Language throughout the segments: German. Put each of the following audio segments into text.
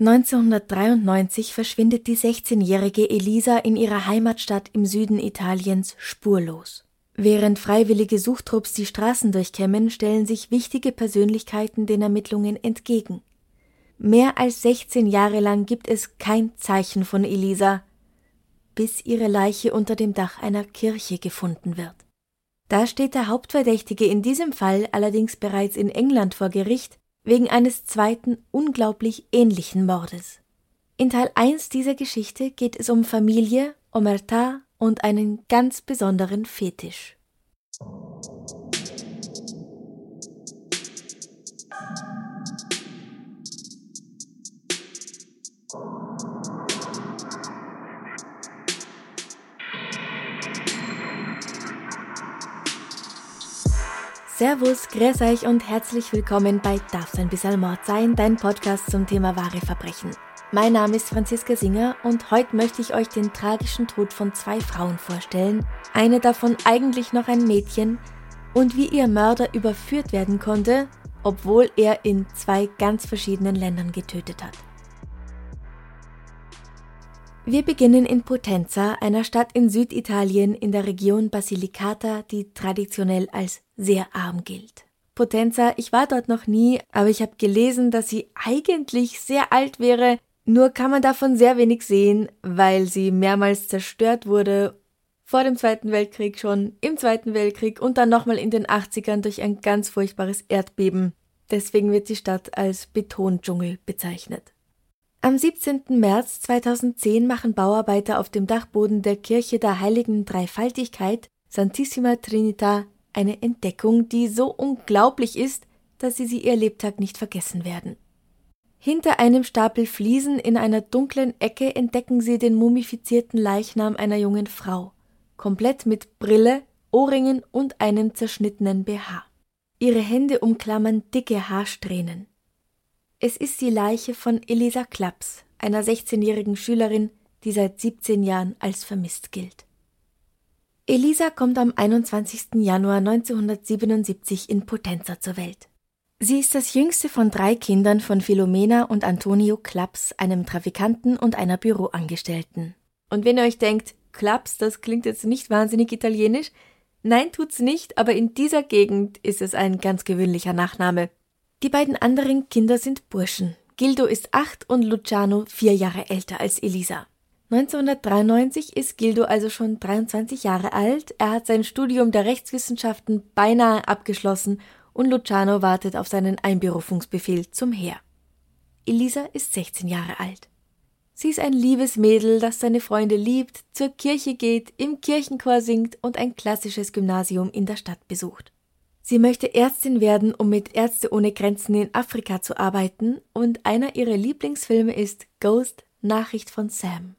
1993 verschwindet die 16-jährige Elisa in ihrer Heimatstadt im Süden Italiens spurlos. Während freiwillige Suchtrupps die Straßen durchkämmen, stellen sich wichtige Persönlichkeiten den Ermittlungen entgegen. Mehr als 16 Jahre lang gibt es kein Zeichen von Elisa, bis ihre Leiche unter dem Dach einer Kirche gefunden wird. Da steht der Hauptverdächtige in diesem Fall allerdings bereits in England vor Gericht wegen eines zweiten unglaublich ähnlichen Mordes. In Teil 1 dieser Geschichte geht es um Familie, Omerta und einen ganz besonderen Fetisch. Servus, grüß euch und herzlich willkommen bei Darf's ein bisschen Mord sein, dein Podcast zum Thema wahre Verbrechen. Mein Name ist Franziska Singer und heute möchte ich euch den tragischen Tod von zwei Frauen vorstellen. Eine davon eigentlich noch ein Mädchen und wie ihr Mörder überführt werden konnte, obwohl er in zwei ganz verschiedenen Ländern getötet hat. Wir beginnen in Potenza, einer Stadt in Süditalien in der Region Basilicata, die traditionell als sehr arm gilt. Potenza, ich war dort noch nie, aber ich habe gelesen, dass sie eigentlich sehr alt wäre, nur kann man davon sehr wenig sehen, weil sie mehrmals zerstört wurde, vor dem Zweiten Weltkrieg schon, im Zweiten Weltkrieg und dann nochmal in den 80ern durch ein ganz furchtbares Erdbeben. Deswegen wird die Stadt als Betondschungel bezeichnet. Am 17. März 2010 machen Bauarbeiter auf dem Dachboden der Kirche der Heiligen Dreifaltigkeit Santissima Trinita eine Entdeckung, die so unglaublich ist, dass sie sie ihr Lebtag nicht vergessen werden. Hinter einem Stapel Fliesen in einer dunklen Ecke entdecken sie den mumifizierten Leichnam einer jungen Frau, komplett mit Brille, Ohrringen und einem zerschnittenen BH. Ihre Hände umklammern dicke Haarsträhnen. Es ist die Leiche von Elisa Klaps, einer 16-jährigen Schülerin, die seit 17 Jahren als vermisst gilt. Elisa kommt am 21. Januar 1977 in Potenza zur Welt. Sie ist das jüngste von drei Kindern von Philomena und Antonio Klaps, einem Trafikanten und einer Büroangestellten. Und wenn ihr euch denkt, Klaps, das klingt jetzt nicht wahnsinnig italienisch, nein, tut's nicht, aber in dieser Gegend ist es ein ganz gewöhnlicher Nachname. Die beiden anderen Kinder sind Burschen. Gildo ist acht und Luciano vier Jahre älter als Elisa. 1993 ist Gildo also schon 23 Jahre alt. Er hat sein Studium der Rechtswissenschaften beinahe abgeschlossen und Luciano wartet auf seinen Einberufungsbefehl zum Heer. Elisa ist 16 Jahre alt. Sie ist ein liebes Mädel, das seine Freunde liebt, zur Kirche geht, im Kirchenchor singt und ein klassisches Gymnasium in der Stadt besucht. Sie möchte Ärztin werden, um mit Ärzte ohne Grenzen in Afrika zu arbeiten, und einer ihrer Lieblingsfilme ist Ghost Nachricht von Sam.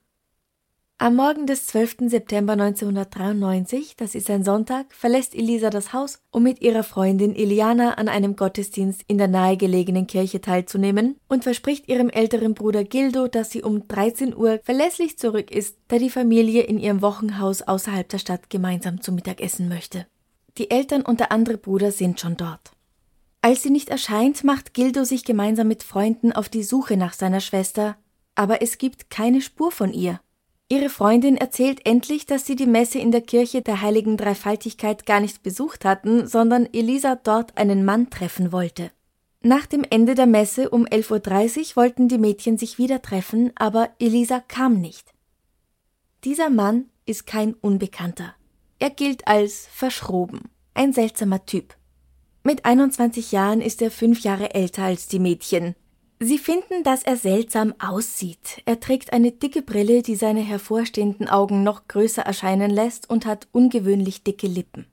Am Morgen des 12. September 1993, das ist ein Sonntag, verlässt Elisa das Haus, um mit ihrer Freundin Iliana an einem Gottesdienst in der nahegelegenen Kirche teilzunehmen und verspricht ihrem älteren Bruder Gildo, dass sie um 13 Uhr verlässlich zurück ist, da die Familie in ihrem Wochenhaus außerhalb der Stadt gemeinsam zu Mittag essen möchte. Die Eltern und der andere Bruder sind schon dort. Als sie nicht erscheint, macht Gildo sich gemeinsam mit Freunden auf die Suche nach seiner Schwester, aber es gibt keine Spur von ihr. Ihre Freundin erzählt endlich, dass sie die Messe in der Kirche der heiligen Dreifaltigkeit gar nicht besucht hatten, sondern Elisa dort einen Mann treffen wollte. Nach dem Ende der Messe um 11.30 Uhr wollten die Mädchen sich wieder treffen, aber Elisa kam nicht. Dieser Mann ist kein Unbekannter. Er gilt als verschroben, ein seltsamer Typ. Mit 21 Jahren ist er fünf Jahre älter als die Mädchen. Sie finden, dass er seltsam aussieht. Er trägt eine dicke Brille, die seine hervorstehenden Augen noch größer erscheinen lässt und hat ungewöhnlich dicke Lippen.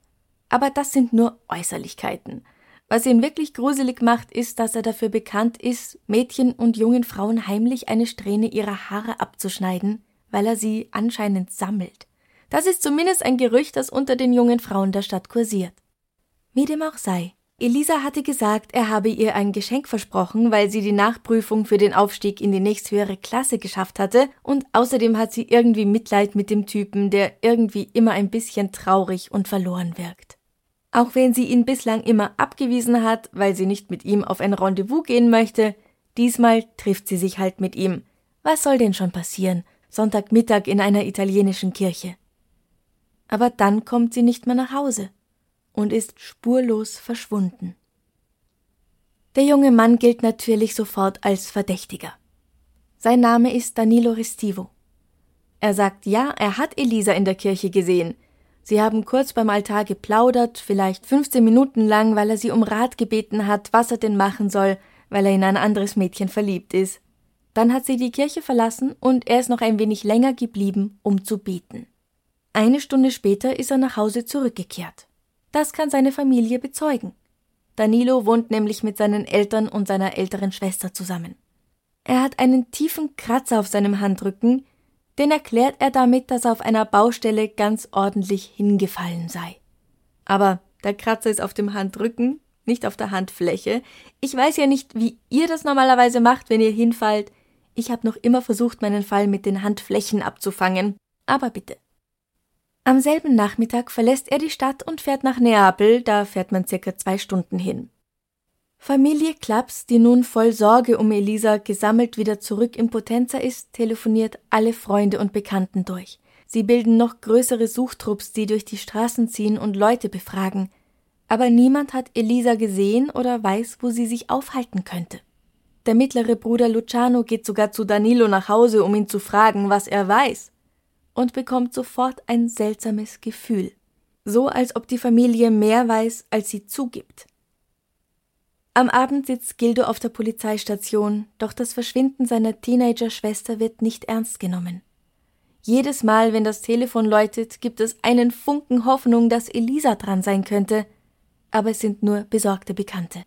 Aber das sind nur Äußerlichkeiten. Was ihn wirklich gruselig macht, ist, dass er dafür bekannt ist, Mädchen und jungen Frauen heimlich eine Strähne ihrer Haare abzuschneiden, weil er sie anscheinend sammelt. Das ist zumindest ein Gerücht, das unter den jungen Frauen der Stadt kursiert. Wie dem auch sei, Elisa hatte gesagt, er habe ihr ein Geschenk versprochen, weil sie die Nachprüfung für den Aufstieg in die nächsthöhere Klasse geschafft hatte, und außerdem hat sie irgendwie Mitleid mit dem Typen, der irgendwie immer ein bisschen traurig und verloren wirkt. Auch wenn sie ihn bislang immer abgewiesen hat, weil sie nicht mit ihm auf ein Rendezvous gehen möchte, diesmal trifft sie sich halt mit ihm. Was soll denn schon passieren? Sonntagmittag in einer italienischen Kirche. Aber dann kommt sie nicht mehr nach Hause und ist spurlos verschwunden. Der junge Mann gilt natürlich sofort als Verdächtiger. Sein Name ist Danilo Restivo. Er sagt ja, er hat Elisa in der Kirche gesehen, Sie haben kurz beim Altar geplaudert, vielleicht 15 Minuten lang, weil er sie um Rat gebeten hat, was er denn machen soll, weil er in ein anderes Mädchen verliebt ist. Dann hat sie die Kirche verlassen und er ist noch ein wenig länger geblieben, um zu beten. Eine Stunde später ist er nach Hause zurückgekehrt. Das kann seine Familie bezeugen. Danilo wohnt nämlich mit seinen Eltern und seiner älteren Schwester zusammen. Er hat einen tiefen Kratzer auf seinem Handrücken, den erklärt er damit, dass er auf einer Baustelle ganz ordentlich hingefallen sei. Aber der Kratzer ist auf dem Handrücken, nicht auf der Handfläche. Ich weiß ja nicht, wie ihr das normalerweise macht, wenn ihr hinfallt. Ich habe noch immer versucht, meinen Fall mit den Handflächen abzufangen. Aber bitte. Am selben Nachmittag verlässt er die Stadt und fährt nach Neapel, da fährt man circa zwei Stunden hin. Familie Klaps, die nun voll Sorge um Elisa gesammelt wieder zurück in Potenza ist, telefoniert alle Freunde und Bekannten durch. Sie bilden noch größere Suchtrupps, die durch die Straßen ziehen und Leute befragen. Aber niemand hat Elisa gesehen oder weiß, wo sie sich aufhalten könnte. Der mittlere Bruder Luciano geht sogar zu Danilo nach Hause, um ihn zu fragen, was er weiß, und bekommt sofort ein seltsames Gefühl. So als ob die Familie mehr weiß, als sie zugibt. Am Abend sitzt Gildo auf der Polizeistation, doch das Verschwinden seiner Teenager-Schwester wird nicht ernst genommen. Jedes Mal, wenn das Telefon läutet, gibt es einen Funken Hoffnung, dass Elisa dran sein könnte, aber es sind nur besorgte Bekannte.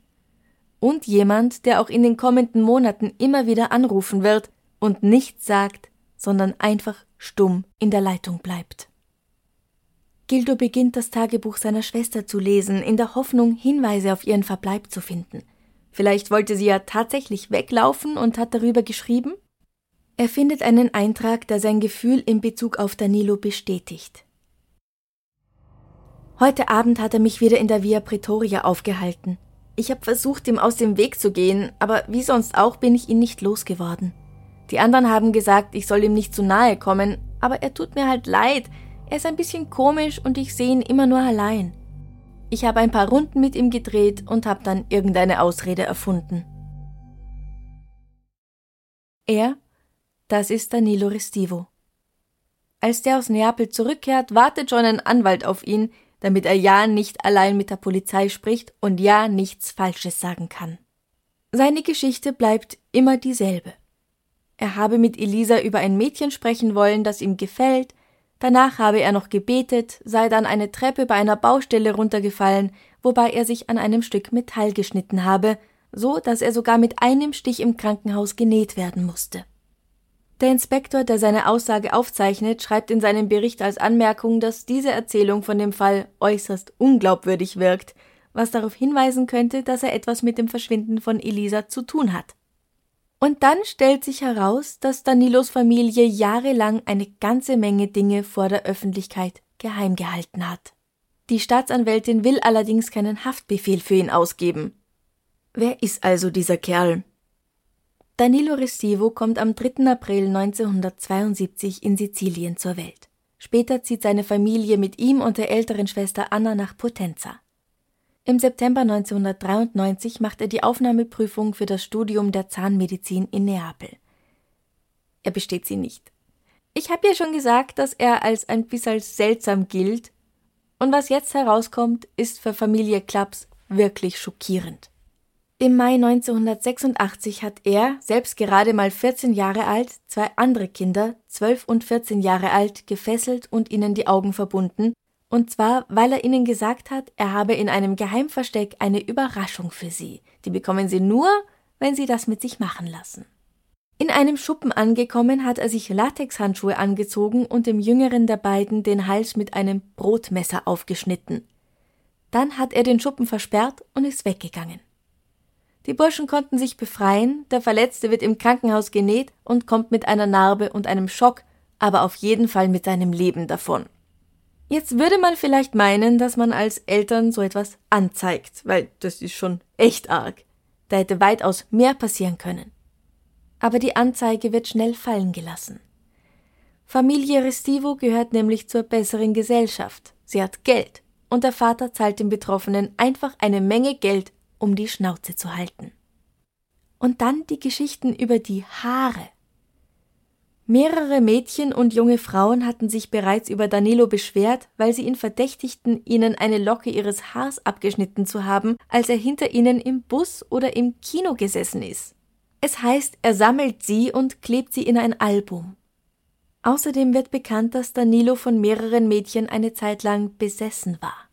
Und jemand, der auch in den kommenden Monaten immer wieder anrufen wird und nichts sagt, sondern einfach stumm in der Leitung bleibt. Gildo beginnt das Tagebuch seiner Schwester zu lesen, in der Hoffnung, Hinweise auf ihren Verbleib zu finden. Vielleicht wollte sie ja tatsächlich weglaufen und hat darüber geschrieben? Er findet einen Eintrag, der sein Gefühl in Bezug auf Danilo bestätigt. Heute Abend hat er mich wieder in der Via Pretoria aufgehalten. Ich habe versucht, ihm aus dem Weg zu gehen, aber wie sonst auch bin ich ihn nicht losgeworden. Die anderen haben gesagt, ich soll ihm nicht zu nahe kommen, aber er tut mir halt leid, er ist ein bisschen komisch und ich sehe ihn immer nur allein. Ich habe ein paar Runden mit ihm gedreht und habe dann irgendeine Ausrede erfunden. Er, das ist Danilo Restivo. Als der aus Neapel zurückkehrt, wartet schon ein Anwalt auf ihn, damit er ja nicht allein mit der Polizei spricht und ja nichts Falsches sagen kann. Seine Geschichte bleibt immer dieselbe. Er habe mit Elisa über ein Mädchen sprechen wollen, das ihm gefällt, Danach habe er noch gebetet, sei dann eine Treppe bei einer Baustelle runtergefallen, wobei er sich an einem Stück Metall geschnitten habe, so dass er sogar mit einem Stich im Krankenhaus genäht werden musste. Der Inspektor, der seine Aussage aufzeichnet, schreibt in seinem Bericht als Anmerkung, dass diese Erzählung von dem Fall äußerst unglaubwürdig wirkt, was darauf hinweisen könnte, dass er etwas mit dem Verschwinden von Elisa zu tun hat. Und dann stellt sich heraus, dass Danilos Familie jahrelang eine ganze Menge Dinge vor der Öffentlichkeit geheim gehalten hat. Die Staatsanwältin will allerdings keinen Haftbefehl für ihn ausgeben. Wer ist also dieser Kerl? Danilo Restivo kommt am 3. April 1972 in Sizilien zur Welt. Später zieht seine Familie mit ihm und der älteren Schwester Anna nach Potenza. Im September 1993 macht er die Aufnahmeprüfung für das Studium der Zahnmedizin in Neapel. Er besteht sie nicht. Ich habe ja schon gesagt, dass er als ein bisschen seltsam gilt, und was jetzt herauskommt, ist für Familie Klaps wirklich schockierend. Im Mai 1986 hat er, selbst gerade mal 14 Jahre alt, zwei andere Kinder, 12 und 14 Jahre alt, gefesselt und ihnen die Augen verbunden Und zwar, weil er ihnen gesagt hat, er habe in einem Geheimversteck eine Überraschung für sie. Die bekommen sie nur, wenn sie das mit sich machen lassen. In einem Schuppen angekommen, hat er sich Latexhandschuhe angezogen und dem jüngeren der beiden den Hals mit einem Brotmesser aufgeschnitten. Dann hat er den Schuppen versperrt und ist weggegangen. Die Burschen konnten sich befreien, der Verletzte wird im Krankenhaus genäht und kommt mit einer Narbe und einem Schock, aber auf jeden Fall mit seinem Leben davon. Jetzt würde man vielleicht meinen, dass man als Eltern so etwas anzeigt, weil das ist schon echt arg. Da hätte weitaus mehr passieren können. Aber die Anzeige wird schnell fallen gelassen. Familie Restivo gehört nämlich zur besseren Gesellschaft. Sie hat Geld und der Vater zahlt den Betroffenen einfach eine Menge Geld, um die Schnauze zu halten. Und dann die Geschichten über die Haare. Mehrere Mädchen und junge Frauen hatten sich bereits über Danilo beschwert, weil sie ihn verdächtigten, ihnen eine Locke ihres Haars abgeschnitten zu haben, als er hinter ihnen im Bus oder im Kino gesessen ist. Es heißt, er sammelt sie und klebt sie in ein Album. Außerdem wird bekannt, dass Danilo von mehreren Mädchen eine Zeit lang besessen war.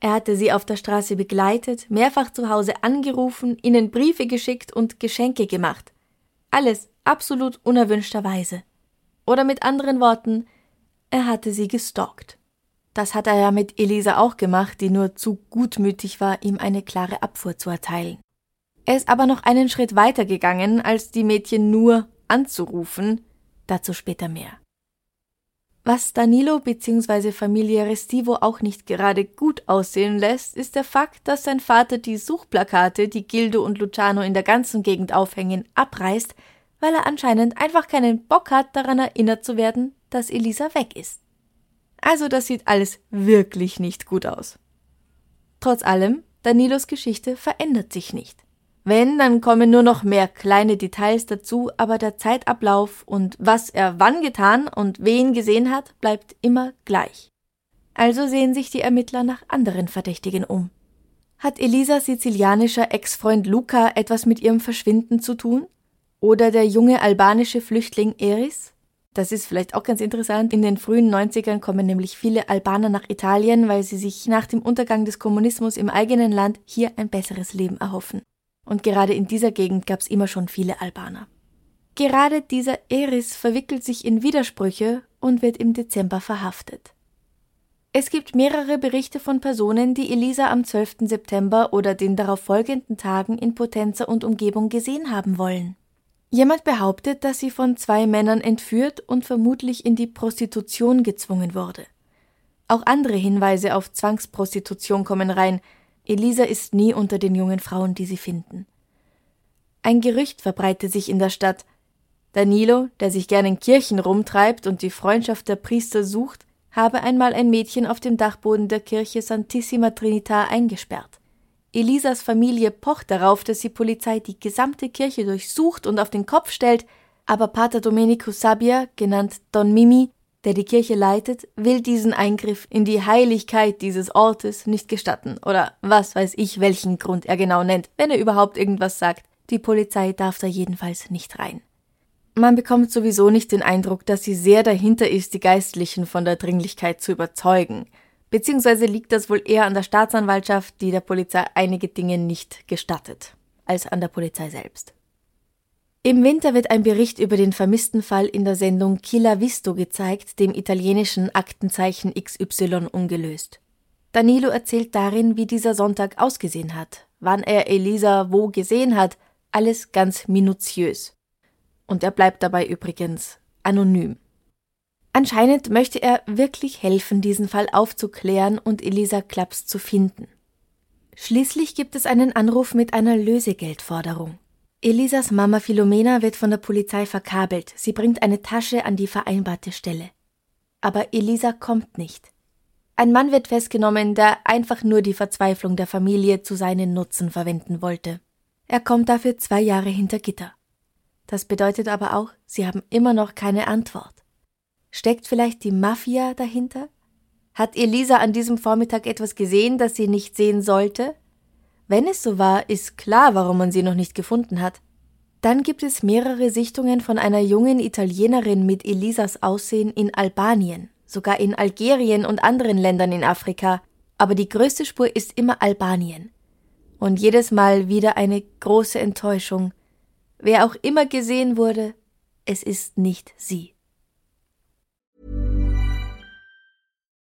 Er hatte sie auf der Straße begleitet, mehrfach zu Hause angerufen, ihnen Briefe geschickt und Geschenke gemacht. Alles absolut unerwünschterweise. Oder mit anderen Worten, er hatte sie gestalkt. Das hat er ja mit Elisa auch gemacht, die nur zu gutmütig war, ihm eine klare Abfuhr zu erteilen. Er ist aber noch einen Schritt weiter gegangen, als die Mädchen nur anzurufen, dazu später mehr. Was Danilo bzw. Familie Restivo auch nicht gerade gut aussehen lässt, ist der Fakt, dass sein Vater die Suchplakate, die Gildo und Luciano in der ganzen Gegend aufhängen, abreißt, weil er anscheinend einfach keinen Bock hat, daran erinnert zu werden, dass Elisa weg ist. Also das sieht alles wirklich nicht gut aus. Trotz allem, Danilos Geschichte verändert sich nicht. Wenn, dann kommen nur noch mehr kleine Details dazu, aber der Zeitablauf und was er wann getan und wen gesehen hat, bleibt immer gleich. Also sehen sich die Ermittler nach anderen Verdächtigen um. Hat Elisas sizilianischer Ex-Freund Luca etwas mit ihrem Verschwinden zu tun? Oder der junge albanische Flüchtling Eris. Das ist vielleicht auch ganz interessant. In den frühen 90ern kommen nämlich viele Albaner nach Italien, weil sie sich nach dem Untergang des Kommunismus im eigenen Land hier ein besseres Leben erhoffen. Und gerade in dieser Gegend gab es immer schon viele Albaner. Gerade dieser Eris verwickelt sich in Widersprüche und wird im Dezember verhaftet. Es gibt mehrere Berichte von Personen, die Elisa am 12. September oder den darauf folgenden Tagen in Potenza und Umgebung gesehen haben wollen. Jemand behauptet, dass sie von zwei Männern entführt und vermutlich in die Prostitution gezwungen wurde. Auch andere Hinweise auf Zwangsprostitution kommen rein. Elisa ist nie unter den jungen Frauen, die sie finden. Ein Gerücht verbreitet sich in der Stadt. Danilo, der sich gern in Kirchen rumtreibt und die Freundschaft der Priester sucht, habe einmal ein Mädchen auf dem Dachboden der Kirche Santissima Trinita eingesperrt. Elisas Familie pocht darauf, dass die Polizei die gesamte Kirche durchsucht und auf den Kopf stellt, aber Pater Domenico Sabbia, genannt Don Mimi, der die Kirche leitet, will diesen Eingriff in die Heiligkeit dieses Ortes nicht gestatten oder was weiß ich, welchen Grund er genau nennt, wenn er überhaupt irgendwas sagt. Die Polizei darf da jedenfalls nicht rein. Man bekommt sowieso nicht den Eindruck, dass sie sehr dahinter ist, die Geistlichen von der Dringlichkeit zu überzeugen. Beziehungsweise liegt das wohl eher an der Staatsanwaltschaft, die der Polizei einige Dinge nicht gestattet, als an der Polizei selbst. Im Winter wird ein Bericht über den vermissten Fall in der Sendung Killa Visto gezeigt, dem italienischen Aktenzeichen XY ungelöst. Danilo erzählt darin, wie dieser Sonntag ausgesehen hat, wann er Elisa wo gesehen hat, alles ganz minutiös. Und er bleibt dabei übrigens anonym. Anscheinend möchte er wirklich helfen, diesen Fall aufzuklären und Elisa Klaps zu finden. Schließlich gibt es einen Anruf mit einer Lösegeldforderung. Elisas Mama Philomena wird von der Polizei verkabelt. Sie bringt eine Tasche an die vereinbarte Stelle. Aber Elisa kommt nicht. Ein Mann wird festgenommen, der einfach nur die Verzweiflung der Familie zu seinen Nutzen verwenden wollte. Er kommt dafür zwei Jahre hinter Gitter. Das bedeutet aber auch, sie haben immer noch keine Antwort. Steckt vielleicht die Mafia dahinter? Hat Elisa an diesem Vormittag etwas gesehen, das sie nicht sehen sollte? Wenn es so war, ist klar, warum man sie noch nicht gefunden hat. Dann gibt es mehrere Sichtungen von einer jungen Italienerin mit Elisas Aussehen in Albanien, sogar in Algerien und anderen Ländern in Afrika, aber die größte Spur ist immer Albanien. Und jedes Mal wieder eine große Enttäuschung. Wer auch immer gesehen wurde, es ist nicht sie.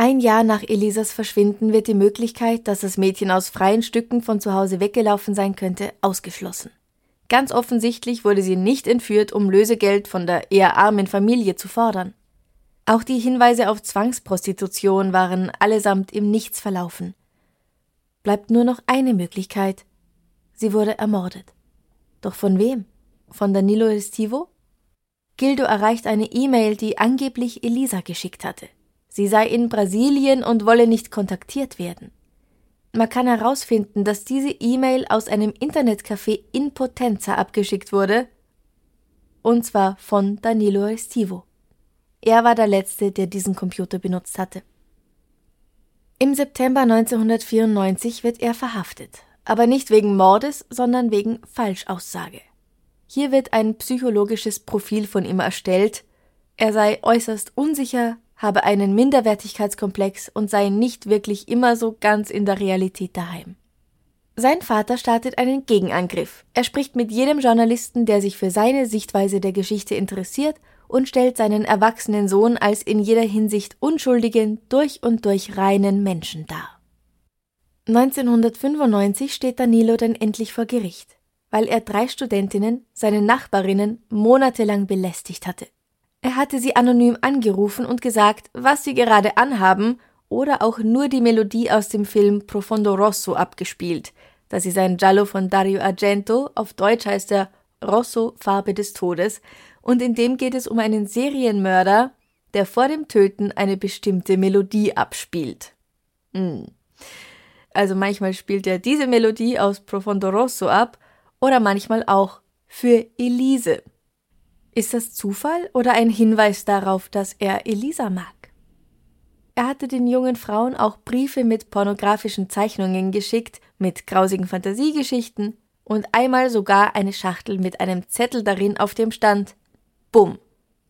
Ein Jahr nach Elisas Verschwinden wird die Möglichkeit, dass das Mädchen aus freien Stücken von zu Hause weggelaufen sein könnte, ausgeschlossen. Ganz offensichtlich wurde sie nicht entführt, um Lösegeld von der eher armen Familie zu fordern. Auch die Hinweise auf Zwangsprostitution waren allesamt im Nichts verlaufen. Bleibt nur noch eine Möglichkeit. Sie wurde ermordet. Doch von wem? Von Danilo Estivo? Gildo erreicht eine E-Mail, die angeblich Elisa geschickt hatte. Sie sei in Brasilien und wolle nicht kontaktiert werden. Man kann herausfinden, dass diese E-Mail aus einem Internetcafé in Potenza abgeschickt wurde, und zwar von Danilo Estivo. Er war der Letzte, der diesen Computer benutzt hatte. Im September 1994 wird er verhaftet, aber nicht wegen Mordes, sondern wegen Falschaussage. Hier wird ein psychologisches Profil von ihm erstellt. Er sei äußerst unsicher, habe einen Minderwertigkeitskomplex und sei nicht wirklich immer so ganz in der Realität daheim. Sein Vater startet einen Gegenangriff. Er spricht mit jedem Journalisten, der sich für seine Sichtweise der Geschichte interessiert und stellt seinen erwachsenen Sohn als in jeder Hinsicht unschuldigen, durch und durch reinen Menschen dar. 1995 steht Danilo dann endlich vor Gericht, weil er drei Studentinnen, seine Nachbarinnen, monatelang belästigt hatte. Er hatte sie anonym angerufen und gesagt, was sie gerade anhaben oder auch nur die Melodie aus dem Film Profondo Rosso abgespielt. Das ist ein Giallo von Dario Argento, auf Deutsch heißt er Rosso Farbe des Todes, und in dem geht es um einen Serienmörder, der vor dem Töten eine bestimmte Melodie abspielt. Hm. Also manchmal spielt er diese Melodie aus Profondo Rosso ab oder manchmal auch für Elise. Ist das Zufall oder ein Hinweis darauf, dass er Elisa mag? Er hatte den jungen Frauen auch Briefe mit pornografischen Zeichnungen geschickt, mit grausigen Fantasiegeschichten und einmal sogar eine Schachtel mit einem Zettel darin, auf dem stand Bumm.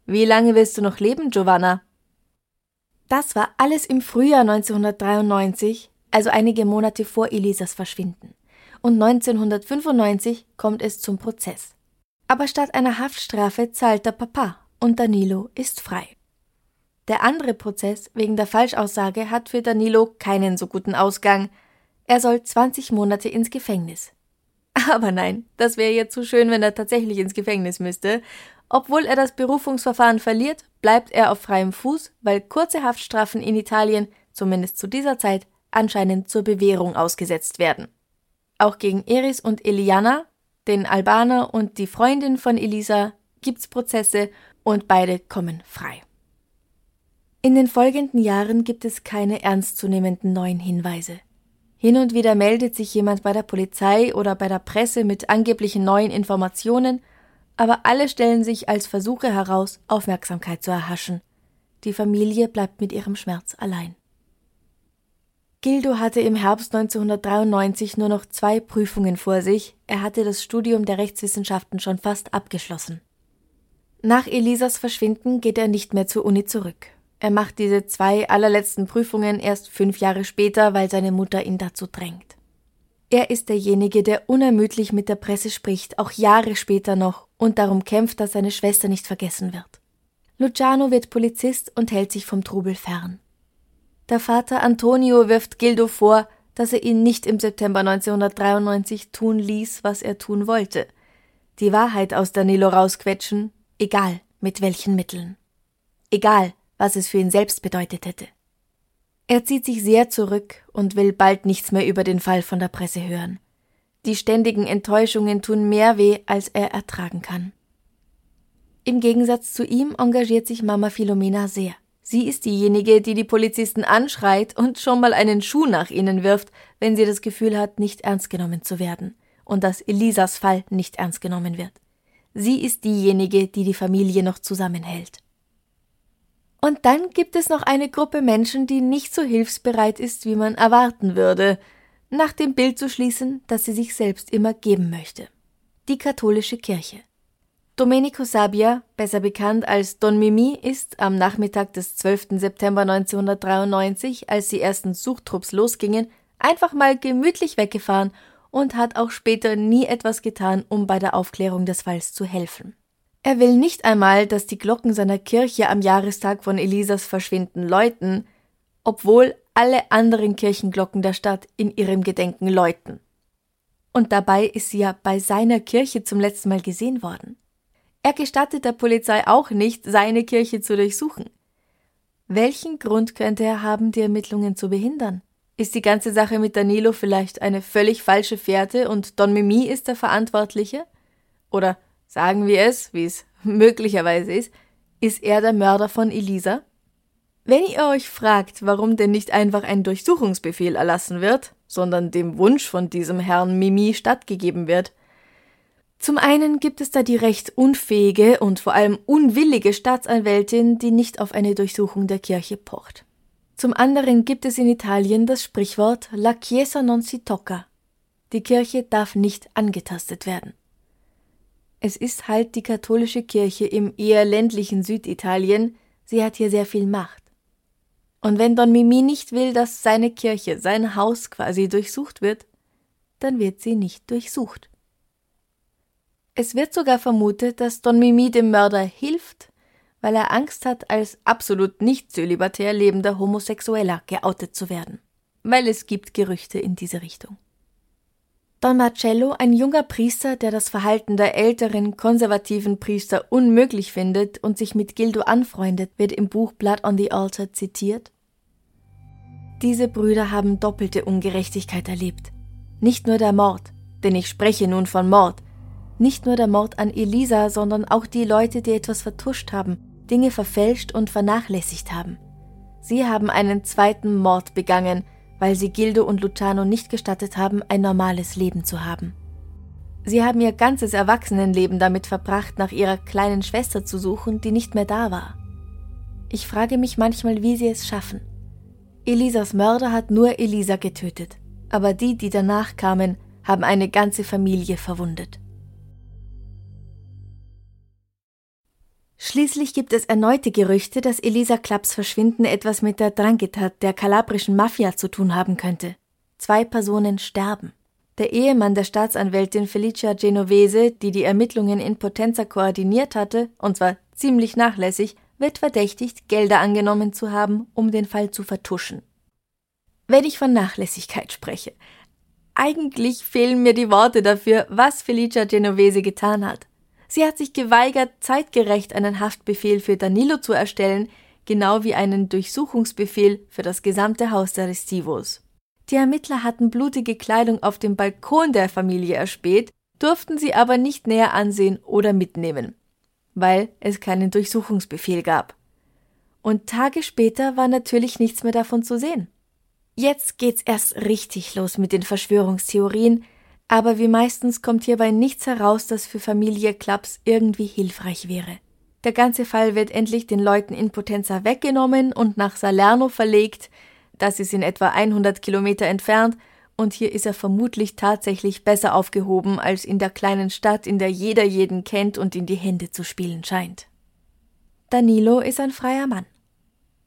Wie lange willst du noch leben, Giovanna? Das war alles im Frühjahr 1993, also einige Monate vor Elisas Verschwinden. Und 1995 kommt es zum Prozess. Aber statt einer Haftstrafe zahlt der Papa und Danilo ist frei. Der andere Prozess wegen der Falschaussage hat für Danilo keinen so guten Ausgang. Er soll 20 Monate ins Gefängnis. Aber nein, das wäre jetzt zu schön, wenn er tatsächlich ins Gefängnis müsste. Obwohl er das Berufungsverfahren verliert, bleibt er auf freiem Fuß, weil kurze Haftstrafen in Italien, zumindest zu dieser Zeit, anscheinend zur Bewährung ausgesetzt werden. Auch gegen Eris und Eliana, den Albaner und die Freundin von Elisa gibt's Prozesse und beide kommen frei. In den folgenden Jahren gibt es keine ernstzunehmenden neuen Hinweise. Hin und wieder meldet sich jemand bei der Polizei oder bei der Presse mit angeblichen neuen Informationen, aber alle stellen sich als Versuche heraus, Aufmerksamkeit zu erhaschen. Die Familie bleibt mit ihrem Schmerz allein. Gildo hatte im Herbst 1993 nur noch zwei Prüfungen vor sich, er hatte das Studium der Rechtswissenschaften schon fast abgeschlossen. Nach Elisas Verschwinden geht er nicht mehr zur Uni zurück. Er macht diese zwei allerletzten Prüfungen erst fünf Jahre später, weil seine Mutter ihn dazu drängt. Er ist derjenige, der unermüdlich mit der Presse spricht, auch Jahre später noch, und darum kämpft, dass seine Schwester nicht vergessen wird. Luciano wird Polizist und hält sich vom Trubel fern. Der Vater Antonio wirft Gildo vor, dass er ihn nicht im September 1993 tun ließ, was er tun wollte. Die Wahrheit aus Danilo rausquetschen, egal mit welchen Mitteln. Egal, was es für ihn selbst bedeutet hätte. Er zieht sich sehr zurück und will bald nichts mehr über den Fall von der Presse hören. Die ständigen Enttäuschungen tun mehr weh, als er ertragen kann. Im Gegensatz zu ihm engagiert sich Mama Philomena sehr. Sie ist diejenige, die die Polizisten anschreit und schon mal einen Schuh nach ihnen wirft, wenn sie das Gefühl hat, nicht ernst genommen zu werden und dass Elisas Fall nicht ernst genommen wird. Sie ist diejenige, die die Familie noch zusammenhält. Und dann gibt es noch eine Gruppe Menschen, die nicht so hilfsbereit ist, wie man erwarten würde, nach dem Bild zu schließen, das sie sich selbst immer geben möchte. Die katholische Kirche. Domenico Sabia, besser bekannt als Don Mimi, ist am Nachmittag des 12. September 1993, als die ersten Suchtrupps losgingen, einfach mal gemütlich weggefahren und hat auch später nie etwas getan, um bei der Aufklärung des Falls zu helfen. Er will nicht einmal, dass die Glocken seiner Kirche am Jahrestag von Elisas Verschwinden läuten, obwohl alle anderen Kirchenglocken der Stadt in ihrem Gedenken läuten. Und dabei ist sie ja bei seiner Kirche zum letzten Mal gesehen worden. Er gestattet der Polizei auch nicht, seine Kirche zu durchsuchen. Welchen Grund könnte er haben, die Ermittlungen zu behindern? Ist die ganze Sache mit Danilo vielleicht eine völlig falsche Fährte und Don Mimi ist der Verantwortliche? Oder sagen wir es, wie es möglicherweise ist, ist er der Mörder von Elisa? Wenn ihr euch fragt, warum denn nicht einfach ein Durchsuchungsbefehl erlassen wird, sondern dem Wunsch von diesem Herrn Mimi stattgegeben wird, zum einen gibt es da die recht unfähige und vor allem unwillige Staatsanwältin, die nicht auf eine Durchsuchung der Kirche pocht. Zum anderen gibt es in Italien das Sprichwort La Chiesa non si tocca. Die Kirche darf nicht angetastet werden. Es ist halt die katholische Kirche im eher ländlichen Süditalien, sie hat hier sehr viel Macht. Und wenn Don Mimi nicht will, dass seine Kirche, sein Haus quasi durchsucht wird, dann wird sie nicht durchsucht. Es wird sogar vermutet, dass Don Mimi dem Mörder hilft, weil er Angst hat, als absolut nicht zölibatär lebender Homosexueller geoutet zu werden. Weil es gibt Gerüchte in diese Richtung. Don Marcello, ein junger Priester, der das Verhalten der älteren, konservativen Priester unmöglich findet und sich mit Gildo anfreundet, wird im Buch Blood on the Altar zitiert. Diese Brüder haben doppelte Ungerechtigkeit erlebt. Nicht nur der Mord, denn ich spreche nun von Mord, nicht nur der Mord an Elisa, sondern auch die Leute, die etwas vertuscht haben, Dinge verfälscht und vernachlässigt haben. Sie haben einen zweiten Mord begangen, weil sie Gildo und Luciano nicht gestattet haben, ein normales Leben zu haben. Sie haben ihr ganzes Erwachsenenleben damit verbracht, nach ihrer kleinen Schwester zu suchen, die nicht mehr da war. Ich frage mich manchmal, wie sie es schaffen. Elisas Mörder hat nur Elisa getötet, aber die, die danach kamen, haben eine ganze Familie verwundet. Schließlich gibt es erneute Gerüchte, dass Elisa Klapps Verschwinden etwas mit der Drangheta, der kalabrischen Mafia, zu tun haben könnte. Zwei Personen sterben. Der Ehemann der Staatsanwältin Felicia Genovese, die die Ermittlungen in Potenza koordiniert hatte, und zwar ziemlich nachlässig, wird verdächtigt, Gelder angenommen zu haben, um den Fall zu vertuschen. Wenn ich von Nachlässigkeit spreche, eigentlich fehlen mir die Worte dafür, was Felicia Genovese getan hat. Sie hat sich geweigert, zeitgerecht einen Haftbefehl für Danilo zu erstellen, genau wie einen Durchsuchungsbefehl für das gesamte Haus der Restivos. Die Ermittler hatten blutige Kleidung auf dem Balkon der Familie erspäht, durften sie aber nicht näher ansehen oder mitnehmen, weil es keinen Durchsuchungsbefehl gab. Und Tage später war natürlich nichts mehr davon zu sehen. Jetzt geht's erst richtig los mit den Verschwörungstheorien, aber wie meistens kommt hierbei nichts heraus, das für Familie Klaps irgendwie hilfreich wäre. Der ganze Fall wird endlich den Leuten in Potenza weggenommen und nach Salerno verlegt. Das ist in etwa 100 Kilometer entfernt und hier ist er vermutlich tatsächlich besser aufgehoben als in der kleinen Stadt, in der jeder jeden kennt und in die Hände zu spielen scheint. Danilo ist ein freier Mann.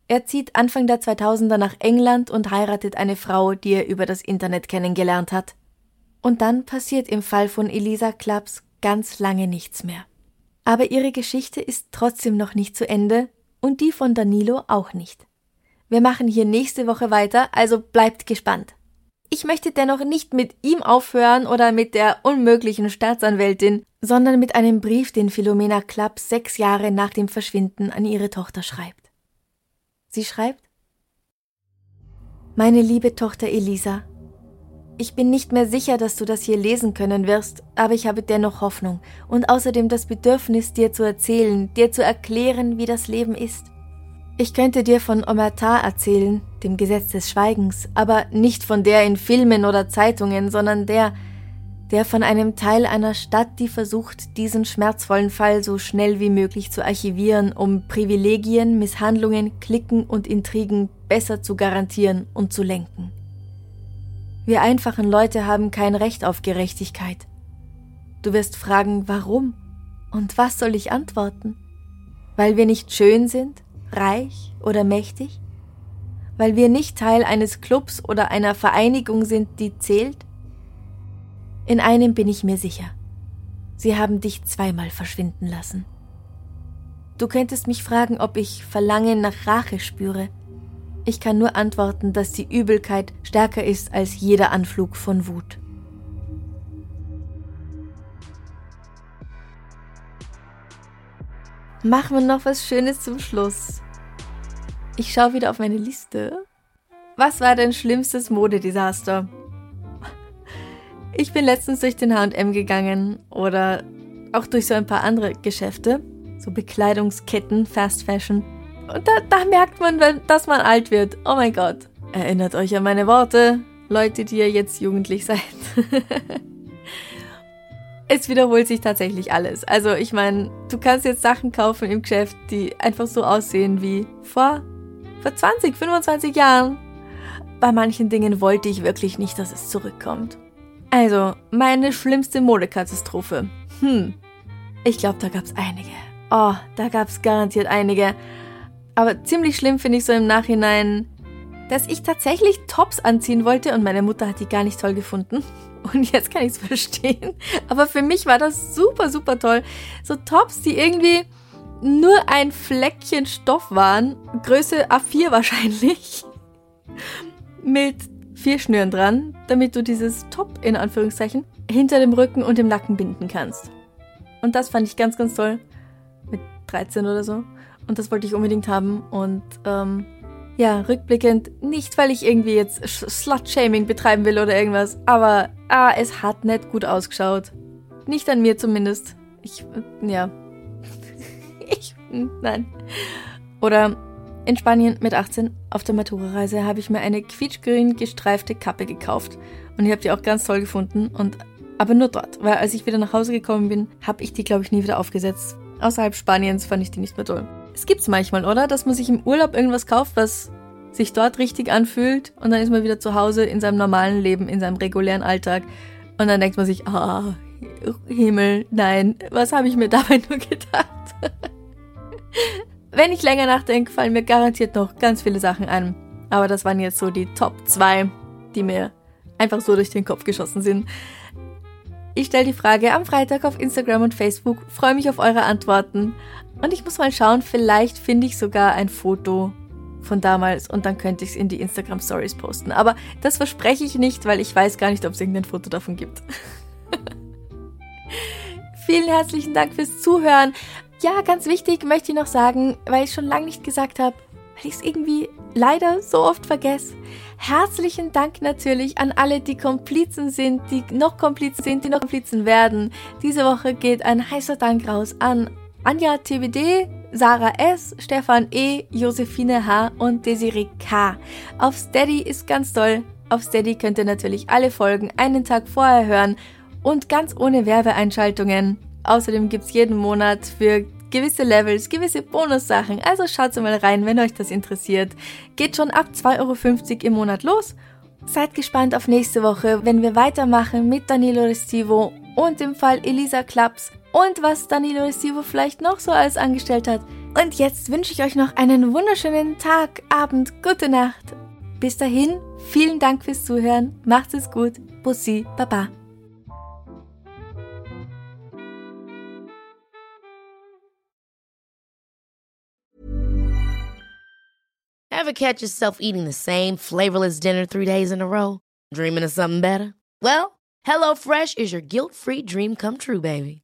Er zieht Anfang der 2000er nach England und heiratet eine Frau, die er über das Internet kennengelernt hat. Und dann passiert im Fall von Elisa Klaps ganz lange nichts mehr. Aber ihre Geschichte ist trotzdem noch nicht zu Ende und die von Danilo auch nicht. Wir machen hier nächste Woche weiter, also bleibt gespannt. Ich möchte dennoch nicht mit ihm aufhören oder mit der unmöglichen Staatsanwältin, sondern mit einem Brief, den Philomena Klapp sechs Jahre nach dem Verschwinden an ihre Tochter schreibt. Sie schreibt Meine liebe Tochter Elisa, ich bin nicht mehr sicher, dass du das hier lesen können wirst, aber ich habe dennoch Hoffnung und außerdem das Bedürfnis, dir zu erzählen, dir zu erklären, wie das Leben ist. Ich könnte dir von Omerta erzählen, dem Gesetz des Schweigens, aber nicht von der in Filmen oder Zeitungen, sondern der, der von einem Teil einer Stadt, die versucht, diesen schmerzvollen Fall so schnell wie möglich zu archivieren, um Privilegien, Misshandlungen, Klicken und Intrigen besser zu garantieren und zu lenken. Wir einfachen Leute haben kein Recht auf Gerechtigkeit. Du wirst fragen, warum? Und was soll ich antworten? Weil wir nicht schön sind? reich oder mächtig? Weil wir nicht Teil eines Clubs oder einer Vereinigung sind, die zählt? In einem bin ich mir sicher. Sie haben dich zweimal verschwinden lassen. Du könntest mich fragen, ob ich Verlangen nach Rache spüre. Ich kann nur antworten, dass die Übelkeit stärker ist als jeder Anflug von Wut. Machen wir noch was Schönes zum Schluss. Ich schaue wieder auf meine Liste. Was war dein schlimmstes Modedesaster? Ich bin letztens durch den HM gegangen oder auch durch so ein paar andere Geschäfte, so Bekleidungsketten, Fast Fashion. Und da, da merkt man, dass man alt wird. Oh mein Gott. Erinnert euch an meine Worte, Leute, die ihr jetzt jugendlich seid. es wiederholt sich tatsächlich alles. Also ich meine, du kannst jetzt Sachen kaufen im Geschäft, die einfach so aussehen wie vor, vor 20, 25 Jahren. Bei manchen Dingen wollte ich wirklich nicht, dass es zurückkommt. Also, meine schlimmste Modekatastrophe. Hm, ich glaube, da gab's einige. Oh, da gab's garantiert einige. Aber ziemlich schlimm finde ich so im Nachhinein, dass ich tatsächlich Tops anziehen wollte und meine Mutter hat die gar nicht toll gefunden. Und jetzt kann ich es verstehen. Aber für mich war das super, super toll. So Tops, die irgendwie nur ein Fleckchen Stoff waren, Größe A4 wahrscheinlich, mit vier Schnüren dran, damit du dieses Top in Anführungszeichen hinter dem Rücken und dem Nacken binden kannst. Und das fand ich ganz, ganz toll. Mit 13 oder so. Und das wollte ich unbedingt haben. Und ähm, ja, rückblickend, nicht weil ich irgendwie jetzt Slut-Shaming betreiben will oder irgendwas, aber ah, es hat nicht gut ausgeschaut. Nicht an mir zumindest. Ich, ja. ich, nein. Oder in Spanien mit 18 auf der Matura-Reise habe ich mir eine quietschgrün gestreifte Kappe gekauft. Und ich habe die auch ganz toll gefunden. Und aber nur dort, weil als ich wieder nach Hause gekommen bin, habe ich die, glaube ich, nie wieder aufgesetzt. Außerhalb Spaniens fand ich die nicht mehr toll. Es gibt's manchmal, oder? Dass man sich im Urlaub irgendwas kauft, was sich dort richtig anfühlt und dann ist man wieder zu Hause in seinem normalen Leben, in seinem regulären Alltag und dann denkt man sich, ah, Himmel, nein, was habe ich mir dabei nur gedacht? Wenn ich länger nachdenke, fallen mir garantiert noch ganz viele Sachen ein. Aber das waren jetzt so die Top 2, die mir einfach so durch den Kopf geschossen sind. Ich stelle die Frage am Freitag auf Instagram und Facebook, freue mich auf eure Antworten. Und ich muss mal schauen, vielleicht finde ich sogar ein Foto von damals und dann könnte ich es in die Instagram Stories posten. Aber das verspreche ich nicht, weil ich weiß gar nicht, ob es irgendein Foto davon gibt. Vielen herzlichen Dank fürs Zuhören. Ja, ganz wichtig möchte ich noch sagen, weil ich schon lange nicht gesagt habe, weil ich es irgendwie leider so oft vergesse. Herzlichen Dank natürlich an alle, die Komplizen sind, die noch Komplizen sind, die noch Komplizen werden. Diese Woche geht ein heißer Dank raus an Anja TBD, Sarah S., Stefan E., Josephine H. und Desiree K. Auf Steady ist ganz toll. Auf Steady könnt ihr natürlich alle Folgen einen Tag vorher hören und ganz ohne Werbeeinschaltungen. Außerdem gibt's jeden Monat für gewisse Levels, gewisse Bonussachen. Also schaut mal rein, wenn euch das interessiert. Geht schon ab 2,50 Euro im Monat los. Seid gespannt auf nächste Woche, wenn wir weitermachen mit Danilo Restivo und im Fall Elisa Klaps und was Danilo Restivo vielleicht noch so alles angestellt hat. Und jetzt wünsche ich euch noch einen wunderschönen Tag, Abend, gute Nacht. Bis dahin, vielen Dank fürs Zuhören. Macht es gut. Bussi, Baba. Ever catch yourself eating the same flavorless dinner three days in a row? Dreaming of something better? Well, HelloFresh is your guilt-free dream come true, baby.